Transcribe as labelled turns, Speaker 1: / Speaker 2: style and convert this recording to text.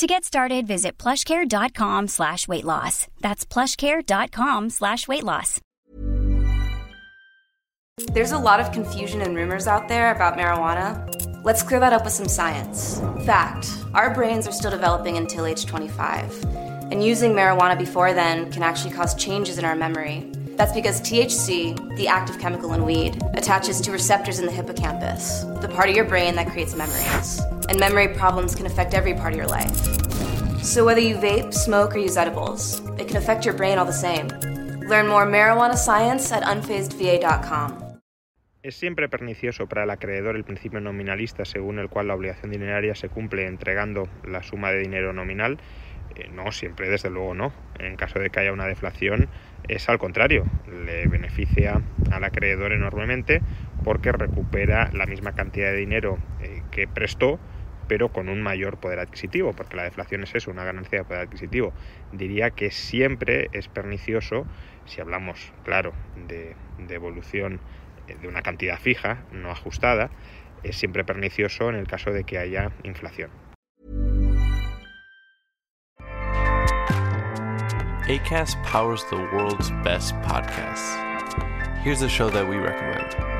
Speaker 1: To get started, visit plushcare.com slash weight loss. That's plushcare.com slash weight loss.
Speaker 2: There's a lot of confusion and rumors out there about marijuana. Let's clear that up with some science. Fact our brains are still developing until age 25. And using marijuana before then can actually cause changes in our memory. That's because THC, the active chemical in weed, attaches to receptors in the hippocampus, the part of your brain that creates memories. And memory problems can affect every part of your life. So whether you vape, smoke, or use edibles, it can affect your brain all the same. Learn more marijuana science at unfazedva.com.
Speaker 3: Es siempre pernicioso para el acreedor el principio nominalista según el cual la obligación dineraria se cumple entregando la suma de dinero nominal. Eh, no, siempre, desde luego no. En caso de que haya una deflación, es al contrario, le beneficia al acreedor enormemente porque recupera la misma cantidad de dinero eh, que prestó, pero con un mayor poder adquisitivo, porque la deflación es eso, una ganancia de poder adquisitivo. Diría que siempre es pernicioso, si hablamos, claro, de, de evolución eh, de una cantidad fija, no ajustada, es siempre pernicioso en el caso de que haya inflación.
Speaker 4: ACAST powers the world's best podcasts. Here's a show that we recommend.